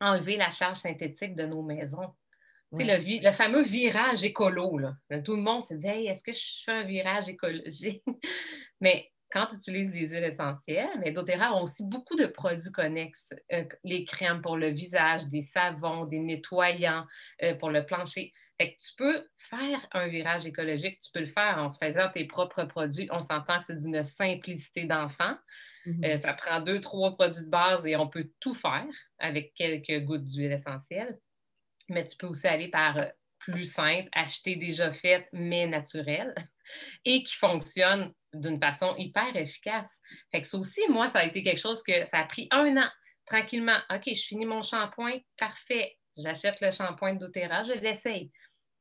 S2: enlever la charge synthétique de nos maisons. Le, le, fameux virage écolo, là. tout le monde se dit hey, est-ce que je fais un virage écologique? mais quand tu utilises les huiles essentielles, mais doTERRA ont aussi beaucoup de produits connexes, euh, les crèmes pour le visage, des savons, des nettoyants euh, pour le plancher. Fait que tu peux faire un virage écologique, tu peux le faire en faisant tes propres produits. On s'entend, c'est d'une simplicité d'enfant. Mm-hmm. Euh, ça prend deux, trois produits de base et on peut tout faire avec quelques gouttes d'huile essentielle. Mais tu peux aussi aller par plus simple, acheter déjà fait, mais naturel, et qui fonctionne d'une façon hyper efficace. Fait que ça aussi, moi, ça a été quelque chose que ça a pris un an, tranquillement. OK, je finis mon shampoing, parfait. J'achète le shampoing de je l'essaye.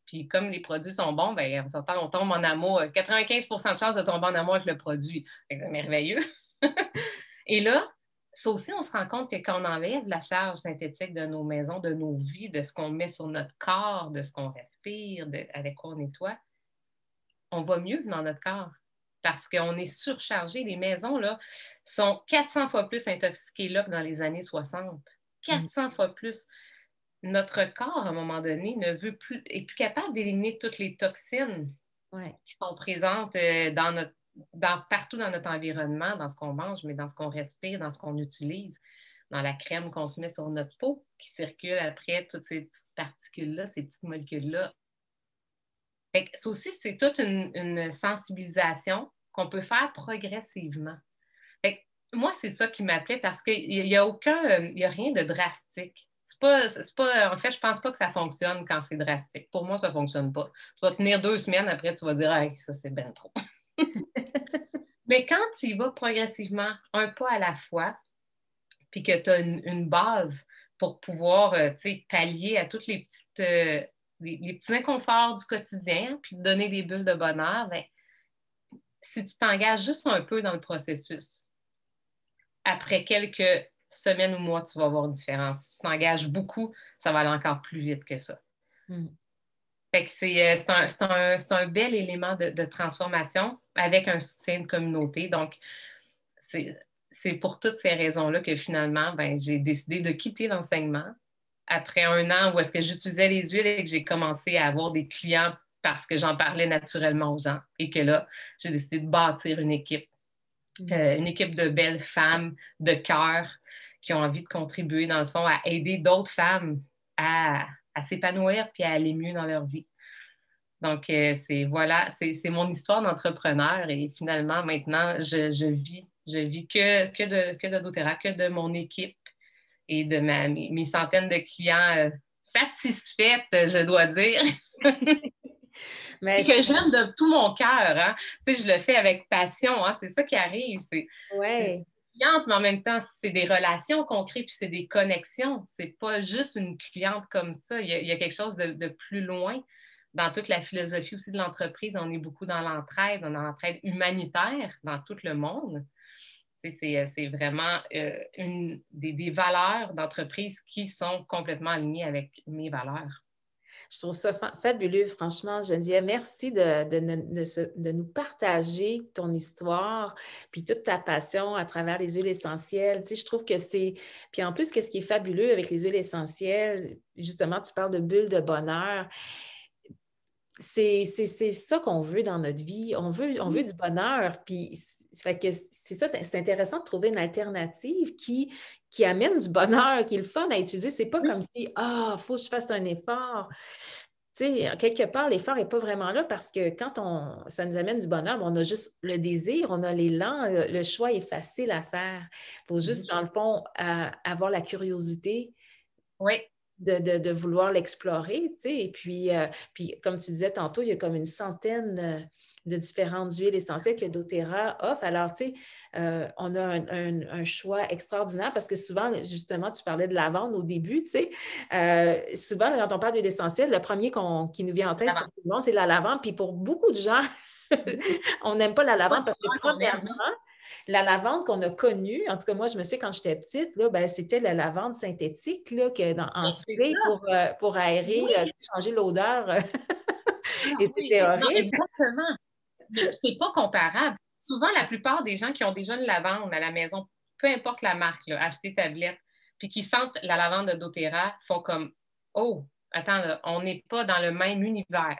S2: Puis comme les produits sont bons, bien, on tombe en amour. 95% de chance de tomber en amour avec le produit. C'est merveilleux. Et là, ça aussi, on se rend compte que quand on enlève la charge synthétique de nos maisons, de nos vies, de ce qu'on met sur notre corps, de ce qu'on respire, avec quoi on nettoie, on va mieux dans notre corps parce qu'on est surchargé. Les maisons là, sont 400 fois plus intoxiquées là que dans les années 60. 400 fois plus. Notre corps, à un moment donné, ne veut plus, est plus capable d'éliminer toutes les toxines qui sont présentes euh, dans notre, partout dans notre environnement, dans ce qu'on mange, mais dans ce qu'on respire, dans ce qu'on utilise, dans la crème qu'on se met sur notre peau, qui circule après toutes ces petites particules-là, ces petites molécules-là. Ça aussi, c'est toute une sensibilisation qu'on peut faire progressivement. moi, c'est ça qui m'appelait parce qu'il n'y a aucun, il a rien de drastique. C'est pas, pas, en fait, je pense pas que ça fonctionne quand c'est drastique. Pour moi, ça ne fonctionne pas. Tu vas tenir deux semaines, après, tu vas dire, ça, c'est bien trop. Mais quand tu y vas progressivement, un pas à la fois, puis que tu as une, base pour pouvoir euh, pallier à tous les, petites, euh, les, petits inconforts du quotidien, puis donner des bulles de bonheur, ben, si tu t'engages juste un peu dans le processus, après quelques semaines ou mois, tu vas voir une différence. Si tu t'engages beaucoup, ça va aller encore plus vite que ça. Hmm. Fait que c'est, euh, un, bel élément de, transformation avec un soutien de communauté. Donc, c'est, pour toutes ces raisons-là que finalement, ben, j'ai décidé de quitter l'enseignement. Après un an où est-ce que j'utilisais les huiles et que j'ai commencé à avoir des clients parce que j'en parlais naturellement aux gens et que là, j'ai décidé de bâtir une équipe, mm. euh, une équipe de belles femmes de cœur qui ont envie de contribuer, dans le fond, à aider d'autres femmes à, s'épanouir puis à aller mieux dans leur vie. Donc, euh, c'est voilà, c'est mon histoire d'entrepreneur et finalement, maintenant, je, vis, je vis que, que de, que de doTERRA, que de mon équipe et de ma, mes, centaines de clients euh, satisfaites, je dois dire. Mais que j'aime de tout mon cœur. Hein? Tu sais, je le fais avec passion. Hein? C'est ça qui arrive. C'est
S1: ouais.
S2: Cliente, mais en même temps, c'est des relations qu'on crée, puis c'est des connexions. C'est pas juste une cliente comme ça. Il y a, quelque chose de, plus loin. Dans toute la philosophie aussi de l'entreprise, on est beaucoup dans l'entraide, dans l'entraide humanitaire dans tout le monde. C'est vraiment euh, une, des valeurs d'entreprise qui sont complètement alignées avec mes valeurs.
S1: Je trouve ça fabuleux, franchement, Geneviève. Merci de, de, nous partager ton histoire, puis toute ta passion à travers les huiles essentielles. Tu sais, je trouve que c'est... Puis en plus, qu'est-ce qui est fabuleux avec les huiles essentielles? Justement, tu parles de bulles de bonheur c'est ça qu'on veut dans notre vie. On veut, on veut du bonheur. Puis c'est ça, c'est intéressant de trouver une alternative qui, qui amène du bonheur, qui est le fun à utiliser. C'est pas comme si, ah, il faut que je fasse un effort. Tu sais, quelque part, l'effort n'est pas vraiment là parce que quand on, ça nous amène du bonheur, on a juste le désir, on a l'élan, le, choix est facile à faire. Il faut juste, dans le fond, avoir la curiosité.
S2: Oui.
S1: De, vouloir l'explorer, tu sais. Et puis, euh, puis, comme tu disais tantôt, il y a comme une centaine euh, de différentes huiles essentielles que doTERRA offre. Alors, tu sais, euh, on a un, choix extraordinaire parce que souvent, justement, tu parlais de lavande au début, tu sais. Euh, souvent, quand on parle d'huile essentielle, le premier qui nous vient en tête pour tout le monde, c'est la lavande. Puis pour beaucoup de gens, on n'aime pas la lavande parce que, premièrement, la lavande qu'on a connue, en tout cas, moi, je me sais quand j'étais petite, là, ben, c'était la lavande synthétique là, que dans, en spray pour, euh, pour aérer, changer l'odeur.
S2: Ah c'était horrible. exactement c'est pas comparable. Souvent, la plupart des gens qui ont déjà une lavande à la maison, peu importe la marque, là, acheter tablette, puis qui sentent la lavande de doTERRA, font comme Oh, attends, on n'est pas dans le même univers.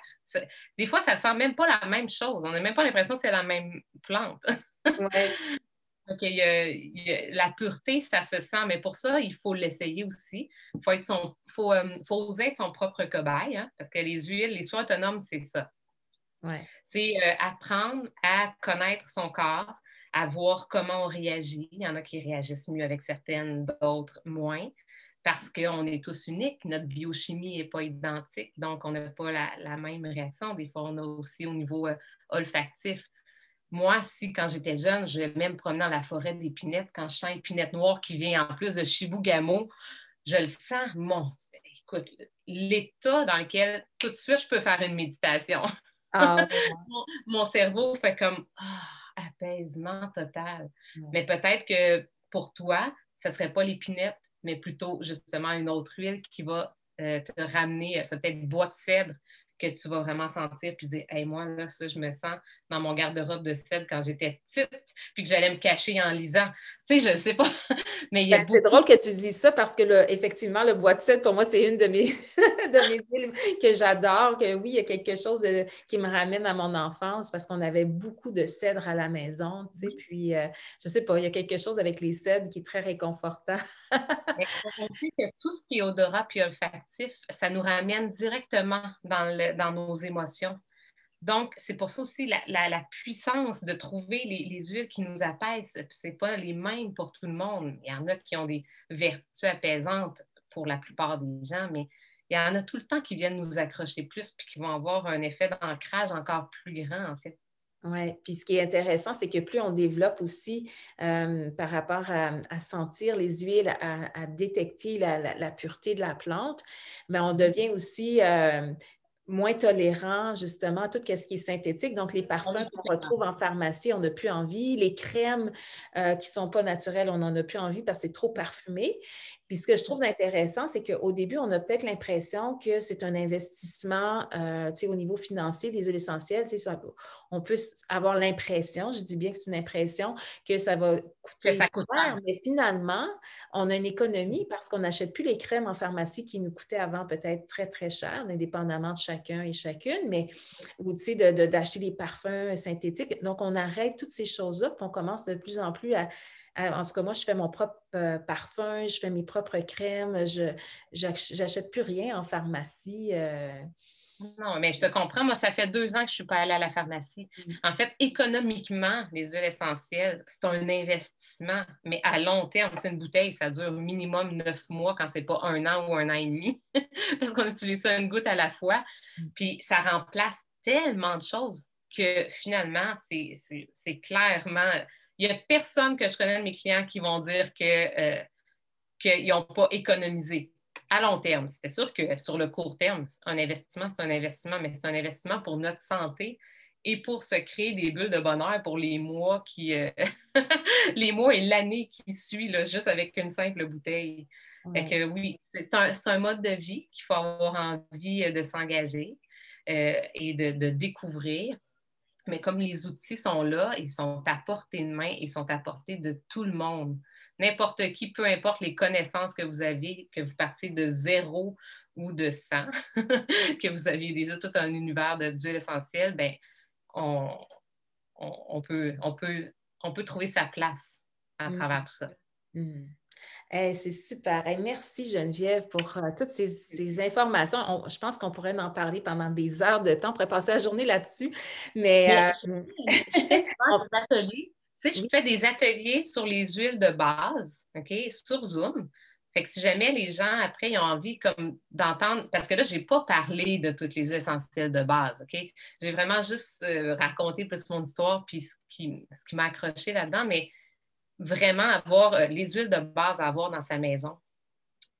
S2: Des fois, ça sent même pas la même chose. On n'a même pas l'impression que c'est la même plante. la pureté, ça se sent, mais pour ça, il faut l'essayer aussi. Il faut, être son, faut, euh, faut oser être son propre cobaye, hein, parce que les huiles, les soins autonomes, c'est ça. C'est euh, apprendre à connaître son corps, à voir comment on réagit. Il y en a qui réagissent mieux avec certaines, d'autres moins, parce qu'on est tous uniques. Notre biochimie n'est pas identique, donc on n'a pas la, même réaction. Des fois, on a aussi au niveau euh, olfactif. Moi, si quand j'étais jeune, je vais même promener dans la forêt d'épinettes, quand je sens épinette noire qui vient en plus de Chibougamau, je le sens, mon, écoute, l'état dans lequel tout de suite je peux faire une méditation. Ah, mon, cerveau fait comme ah, apaisement total. Mais peut-être que pour toi, ce ne serait pas l'épinette, mais plutôt justement une autre huile qui va euh, te ramener, ça peut-être bois de cèdre que tu vas vraiment sentir puis dire Hey, moi, là, ça, je me sens dans mon garde-robe de cèdre quand j'étais petite, puis que j'allais me cacher en lisant. Tu sais, je sais pas.
S1: Mais ben, C'est drôle que tu dises ça parce que, effectivement, le bois de cèdre, pour moi, c'est une de mes, de mes que j'adore. Que oui, il y a quelque chose qui me ramène à mon enfance parce qu'on avait beaucoup de cèdre à la maison. Tu sais, puis, je euh, je sais pas, il y a quelque chose avec les cèdres qui est très réconfortant.
S2: on sait que tout ce qui est odorat puis olfactif, ça nous ramène directement dans le dans nos émotions. Donc, c'est pour ça aussi la, puissance de trouver les, huiles qui nous apaisent. Ce n'est pas les mêmes pour tout le monde. Il y en a qui ont des vertus apaisantes pour la plupart des gens, mais il y en a tout le temps qui viennent nous accrocher plus puis qui vont avoir un effet d'ancrage encore plus grand, en fait.
S1: Oui, puis ce qui est intéressant, c'est que plus on développe aussi euh, par rapport à, sentir les huiles, à, détecter la, pureté de la plante, mais ben, on devient aussi euh, moins tolérant justement à tout ce qui est synthétique. Donc, les parfums qu'on retrouve en pharmacie, on n'a plus envie. Les crèmes euh, qui ne sont pas naturelles, on n'en a plus envie parce que c'est trop parfumé. Puis ce que je trouve intéressant, c'est qu'au début, on a peut-être l'impression que c'est un investissement euh, au niveau financier des huiles essentielles. On peut avoir l'impression, je dis bien que c'est une impression, que ça va coûter cher, mais finalement, on a une économie parce qu'on n'achète plus les crèmes en pharmacie qui nous coûtaient avant peut-être très, très cher, indépendamment de chacun et chacune, mais ou d'acheter de, des parfums synthétiques. Donc, on arrête toutes ces choses-là, puis on commence de plus en plus à en tout cas, moi, je fais mon propre euh, parfum, je fais mes propres crèmes, je n'achète plus rien en pharmacie. Euh.
S2: Non, mais je te comprends. Moi, ça fait deux ans que je ne suis pas allée à la pharmacie. Mm. En fait, économiquement, les huiles essentielles, c'est un investissement, mais à long terme, c'est une bouteille, ça dure minimum neuf mois quand ce n'est pas un an ou un an et demi, parce qu'on utilise ça une goutte à la fois. Mm. Puis ça remplace tellement de choses que finalement, c'est clairement il n'y a personne que je connais de mes clients qui vont dire euh, qu'ils n'ont pas économisé à long terme. C'est sûr que sur le court terme, un investissement, c'est un investissement, mais c'est un investissement pour notre santé et pour se créer des bulles de bonheur pour les mois qui euh, les mois et l'année qui suit, là, juste avec une simple bouteille. que oui, c'est un, mode de vie qu'il faut avoir envie de s'engager euh, et de, découvrir. Mais comme les outils sont là, ils sont à portée de main, ils sont à portée de tout le monde. N'importe qui, peu importe les connaissances que vous avez, que vous partez de zéro ou de 100, que vous aviez déjà tout un univers de d'huile essentielle, ben, on, peut, on, peut, on peut trouver sa place à mm. travers tout ça.
S1: Mm c'est super. merci Geneviève pour euh, toutes ces, informations. je pense qu'on pourrait en parler pendant des heures de temps. On pourrait passer la journée là-dessus. Mais,
S2: euh, je, fais des ateliers sur les huiles de base, OK, sur Zoom. Fait que si jamais les gens, après, ont envie comme d'entendre, parce que là, je n'ai pas parlé de toutes les huiles essentielles de base, OK? J'ai vraiment juste euh, raconté plus mon histoire puis ce qui, ce qui m'a accroché là-dedans, mais vraiment avoir euh, les huiles de base à avoir dans sa maison.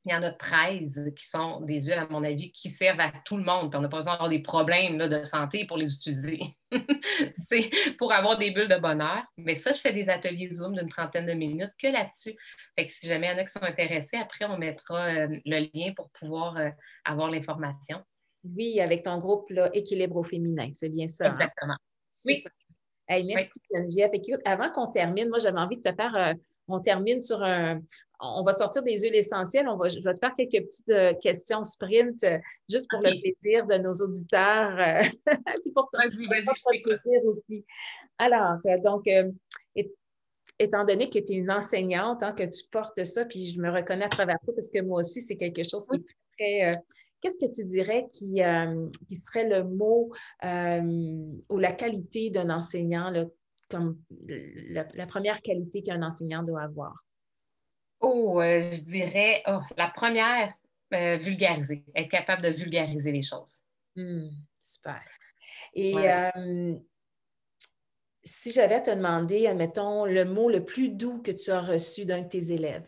S2: Il y en a 13 qui sont des huiles, à mon avis, qui servent à tout le monde. on n'a pas besoin d'avoir des problèmes de santé pour les utiliser. c'est pour avoir des bulles de bonheur. Mais ça, je fais des ateliers Zoom d'une trentaine de minutes que là-dessus. Fait que si jamais il y en a qui sont intéressés, après, on mettra euh, le lien pour pouvoir euh, avoir l'information.
S1: Oui, avec ton groupe là, Équilibre au féminin, c'est bien ça.
S2: Hein? Exactement.
S1: Oui merci Geneviève. Écoute, avant qu'on termine, moi j'avais envie de te faire, euh, on termine sur un, on va sortir des huiles essentielles. On va, je vais te faire quelques petites euh, questions sprint euh, juste pour le plaisir de nos auditeurs et pour ton, plaisir aussi. Alors, donc, étant donné que tu es une enseignante, hein, que tu portes ça, puis je me reconnais à travers toi parce que moi aussi, c'est quelque chose qui est très qu'est-ce que tu dirais qui, euh, serait le mot euh, ou la qualité d'un enseignant, comme la, première qualité qu'un enseignant doit avoir?
S2: Oh, euh, je dirais, oh, la première, vulgariser, être capable de vulgariser les choses.
S1: Hmm, super. Et si j'avais à te demander, admettons, le mot le plus doux que tu as reçu d'un de tes élèves?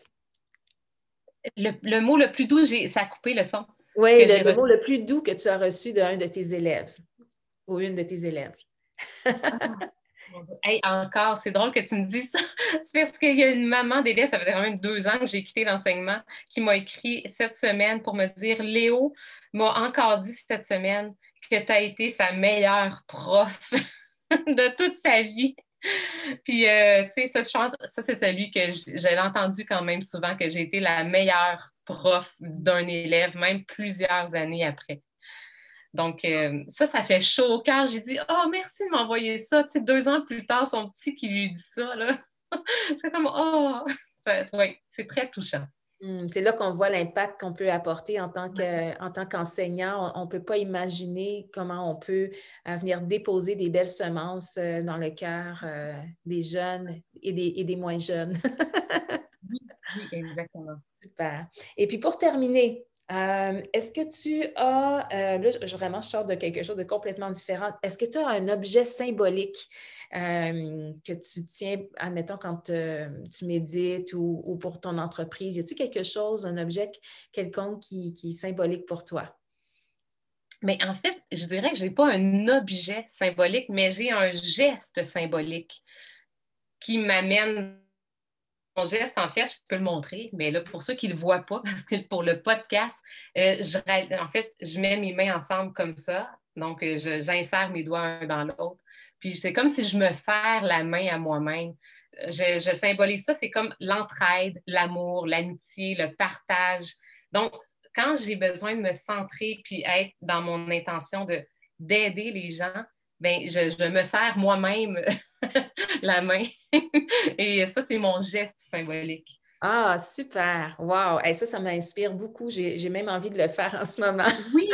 S2: Le, mot le plus doux, ça a coupé le son.
S1: Oui, le, mot le plus doux que tu as reçu d'un de tes élèves ou une de tes élèves.
S2: Hey, encore, c'est drôle que tu me dises ça. parce qu'il y a une maman d'élève, ça faisait quand même deux ans que j'ai quitté l'enseignement, qui m'a écrit cette semaine pour me dire Léo m'a encore dit cette semaine que tu as été sa meilleure prof de toute sa vie. Puis, euh, tu sais, ça c'est celui que j'ai entendu quand même souvent, que j'ai été la meilleure prof d'un élève, même plusieurs années après. Donc, euh, ça, ça fait chaud au cœur. J'ai dit, oh, merci de m'envoyer ça. Tu sais, deux ans plus tard, son petit qui lui dit ça, là. c'est comme, oh, c'est très touchant.
S1: Hmm, c'est là qu'on voit l'impact qu'on peut apporter en tant qu'enseignant. on ne peut pas imaginer comment on peut euh, venir déposer des belles semences euh, dans le cœur des jeunes et des, et des moins jeunes.
S2: oui, oui, exactement.
S1: Super. Et puis pour terminer, euh, est-ce que tu as, euh, là, vraiment, je sors de quelque chose de complètement différent. Est-ce que tu as un objet symbolique euh, que tu tiens, admettons, quand tu médites ou, pour ton entreprise? Y a-t-il quelque chose, un objet quelconque qui, qui est symbolique pour toi?
S2: Mais en fait, je dirais que je n'ai pas un objet symbolique, mais j'ai un geste symbolique qui m'amène geste, en fait, je peux le montrer, mais là, pour ceux qui ne le voient pas, pour le podcast, euh, en fait, je mets mes mains ensemble comme ça. Donc, euh, j'insère mes doigts un dans l'autre. Puis, c'est comme si je me serre la main à moi-même. Je, je symbolise ça, c'est comme l'entraide, l'amour, l'amitié, le partage. Donc, quand j'ai besoin de me centrer puis être dans mon intention d'aider les gens, ben, je, me sers moi-même la main. Et ça, c'est mon geste symbolique.
S1: Ah, super! Wow! ça, ça m'inspire beaucoup. J'ai même envie de le faire en ce moment.
S2: oui,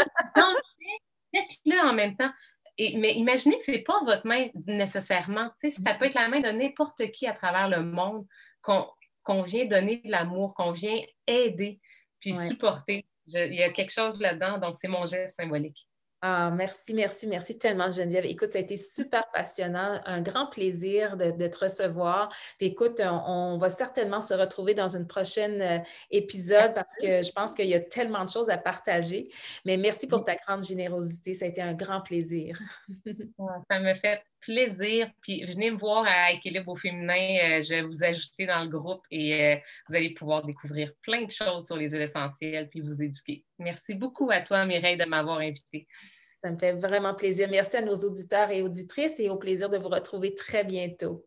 S2: faites-le en même temps. Et, mais imaginez que ce n'est pas votre main nécessairement. ça peut être la main de n'importe qui à travers le monde qu'on vient donner de l'amour, qu'on vient aider, puis supporter. il y a quelque chose là-dedans, donc c'est mon geste symbolique.
S1: Ah, merci, merci, merci tellement, Geneviève. Écoute, ça a été super passionnant, un grand plaisir de, te recevoir. Puis écoute, on, va certainement se retrouver dans une prochaine euh, épisode parce que je pense qu'il y a tellement de choses à partager. Mais merci pour ta grande générosité. Ça a été un grand plaisir.
S2: ça me fait plaisir. Puis venez me voir à Équilibre au féminin. Euh, je vais vous ajouter dans le groupe et euh, vous allez pouvoir découvrir plein de choses sur les huiles essentielles puis vous éduquer. Merci beaucoup à toi, Mireille, de m'avoir invitée.
S1: Ça me fait vraiment plaisir. Merci à nos auditeurs et auditrices et au plaisir de vous retrouver très bientôt.